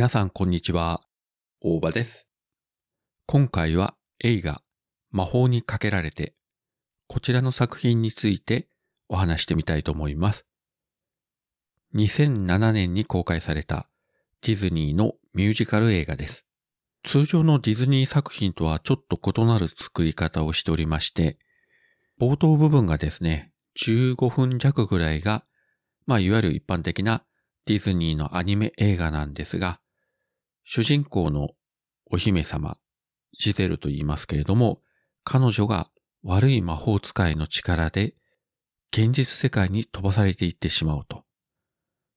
皆さんこんにちは。大場です。今回は映画魔法にかけられてこちらの作品についてお話してみたいと思います。2007年に公開されたディズニーのミュージカル映画です。通常のディズニー作品とはちょっと異なる作り方をしておりまして、冒頭部分がですね、15分弱ぐらいが、まあいわゆる一般的なディズニーのアニメ映画なんですが、主人公のお姫様、ジゼルと言いますけれども、彼女が悪い魔法使いの力で現実世界に飛ばされていってしまうと。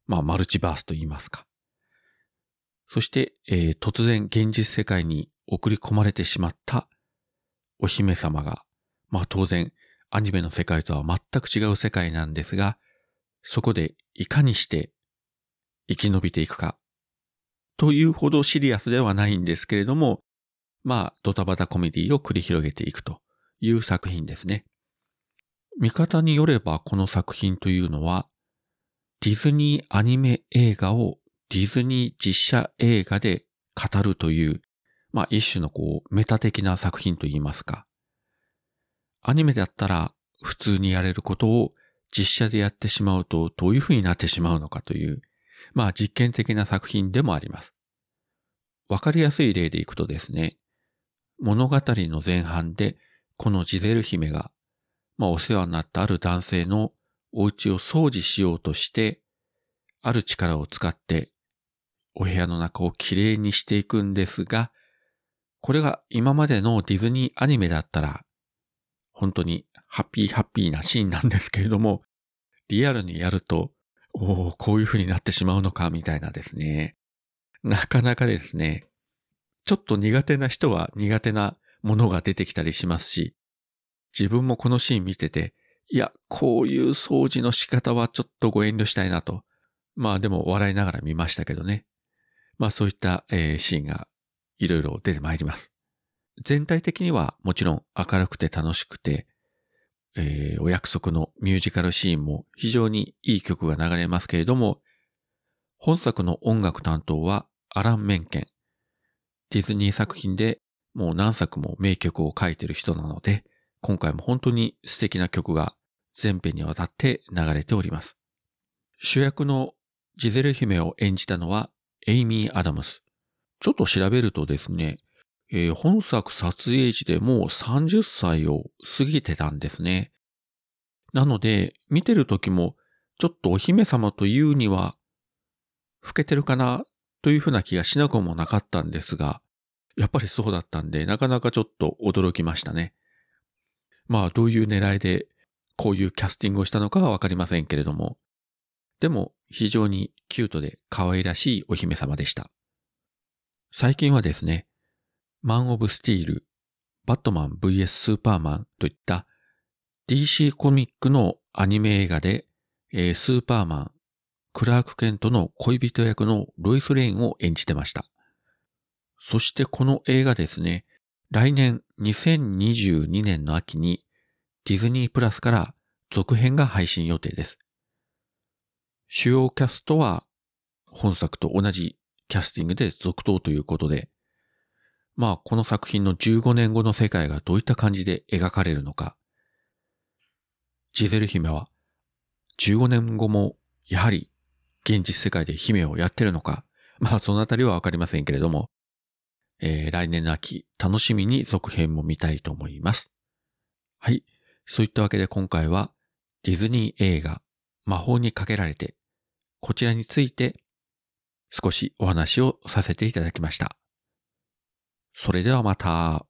まあ、マルチバースと言いますか。そして、えー、突然現実世界に送り込まれてしまったお姫様が、まあ当然アニメの世界とは全く違う世界なんですが、そこでいかにして生き延びていくか、というほどシリアスではないんですけれども、まあ、ドタバタコメディを繰り広げていくという作品ですね。見方によればこの作品というのは、ディズニーアニメ映画をディズニー実写映画で語るという、まあ一種のこうメタ的な作品といいますか。アニメだったら普通にやれることを実写でやってしまうとどういう風になってしまうのかという、まあ実験的な作品でもあります。わかりやすい例でいくとですね、物語の前半でこのジゼル姫が、まあお世話になったある男性のお家を掃除しようとして、ある力を使ってお部屋の中をきれいにしていくんですが、これが今までのディズニーアニメだったら、本当にハッピーハッピーなシーンなんですけれども、リアルにやると、おお、こういう風になってしまうのか、みたいなですね。なかなかですね、ちょっと苦手な人は苦手なものが出てきたりしますし、自分もこのシーン見てて、いや、こういう掃除の仕方はちょっとご遠慮したいなと。まあでも笑いながら見ましたけどね。まあそういった、えー、シーンがいろいろ出てまいります。全体的にはもちろん明るくて楽しくて、えー、お約束のミュージカルシーンも非常にいい曲が流れますけれども、本作の音楽担当はアラン・メンケン。ディズニー作品でもう何作も名曲を書いてる人なので、今回も本当に素敵な曲が全編にわたって流れております。主役のジゼル姫を演じたのはエイミー・アダムス。ちょっと調べるとですね、えー、本作撮影時でもう30歳を過ぎてたんですね。なので、見てる時も、ちょっとお姫様というには、老けてるかなというふうな気がしなくもなかったんですが、やっぱりそうだったんで、なかなかちょっと驚きましたね。まあ、どういう狙いで、こういうキャスティングをしたのかはわかりませんけれども、でも、非常にキュートで可愛らしいお姫様でした。最近はですね、マン・オブ・スティール、バットマン VS スーパーマンといった DC コミックのアニメ映画で、えー、スーパーマン、クラーク・ケントの恋人役のロイス・レインを演じてました。そしてこの映画ですね、来年2022年の秋にディズニープラスから続編が配信予定です。主要キャストは本作と同じキャスティングで続投ということで、まあこの作品の15年後の世界がどういった感じで描かれるのか。ジゼル姫は15年後もやはり現実世界で姫をやってるのか。まあそのあたりはわかりませんけれども、えー、来年の秋楽しみに続編も見たいと思います。はい。そういったわけで今回はディズニー映画魔法にかけられてこちらについて少しお話をさせていただきました。それではまた。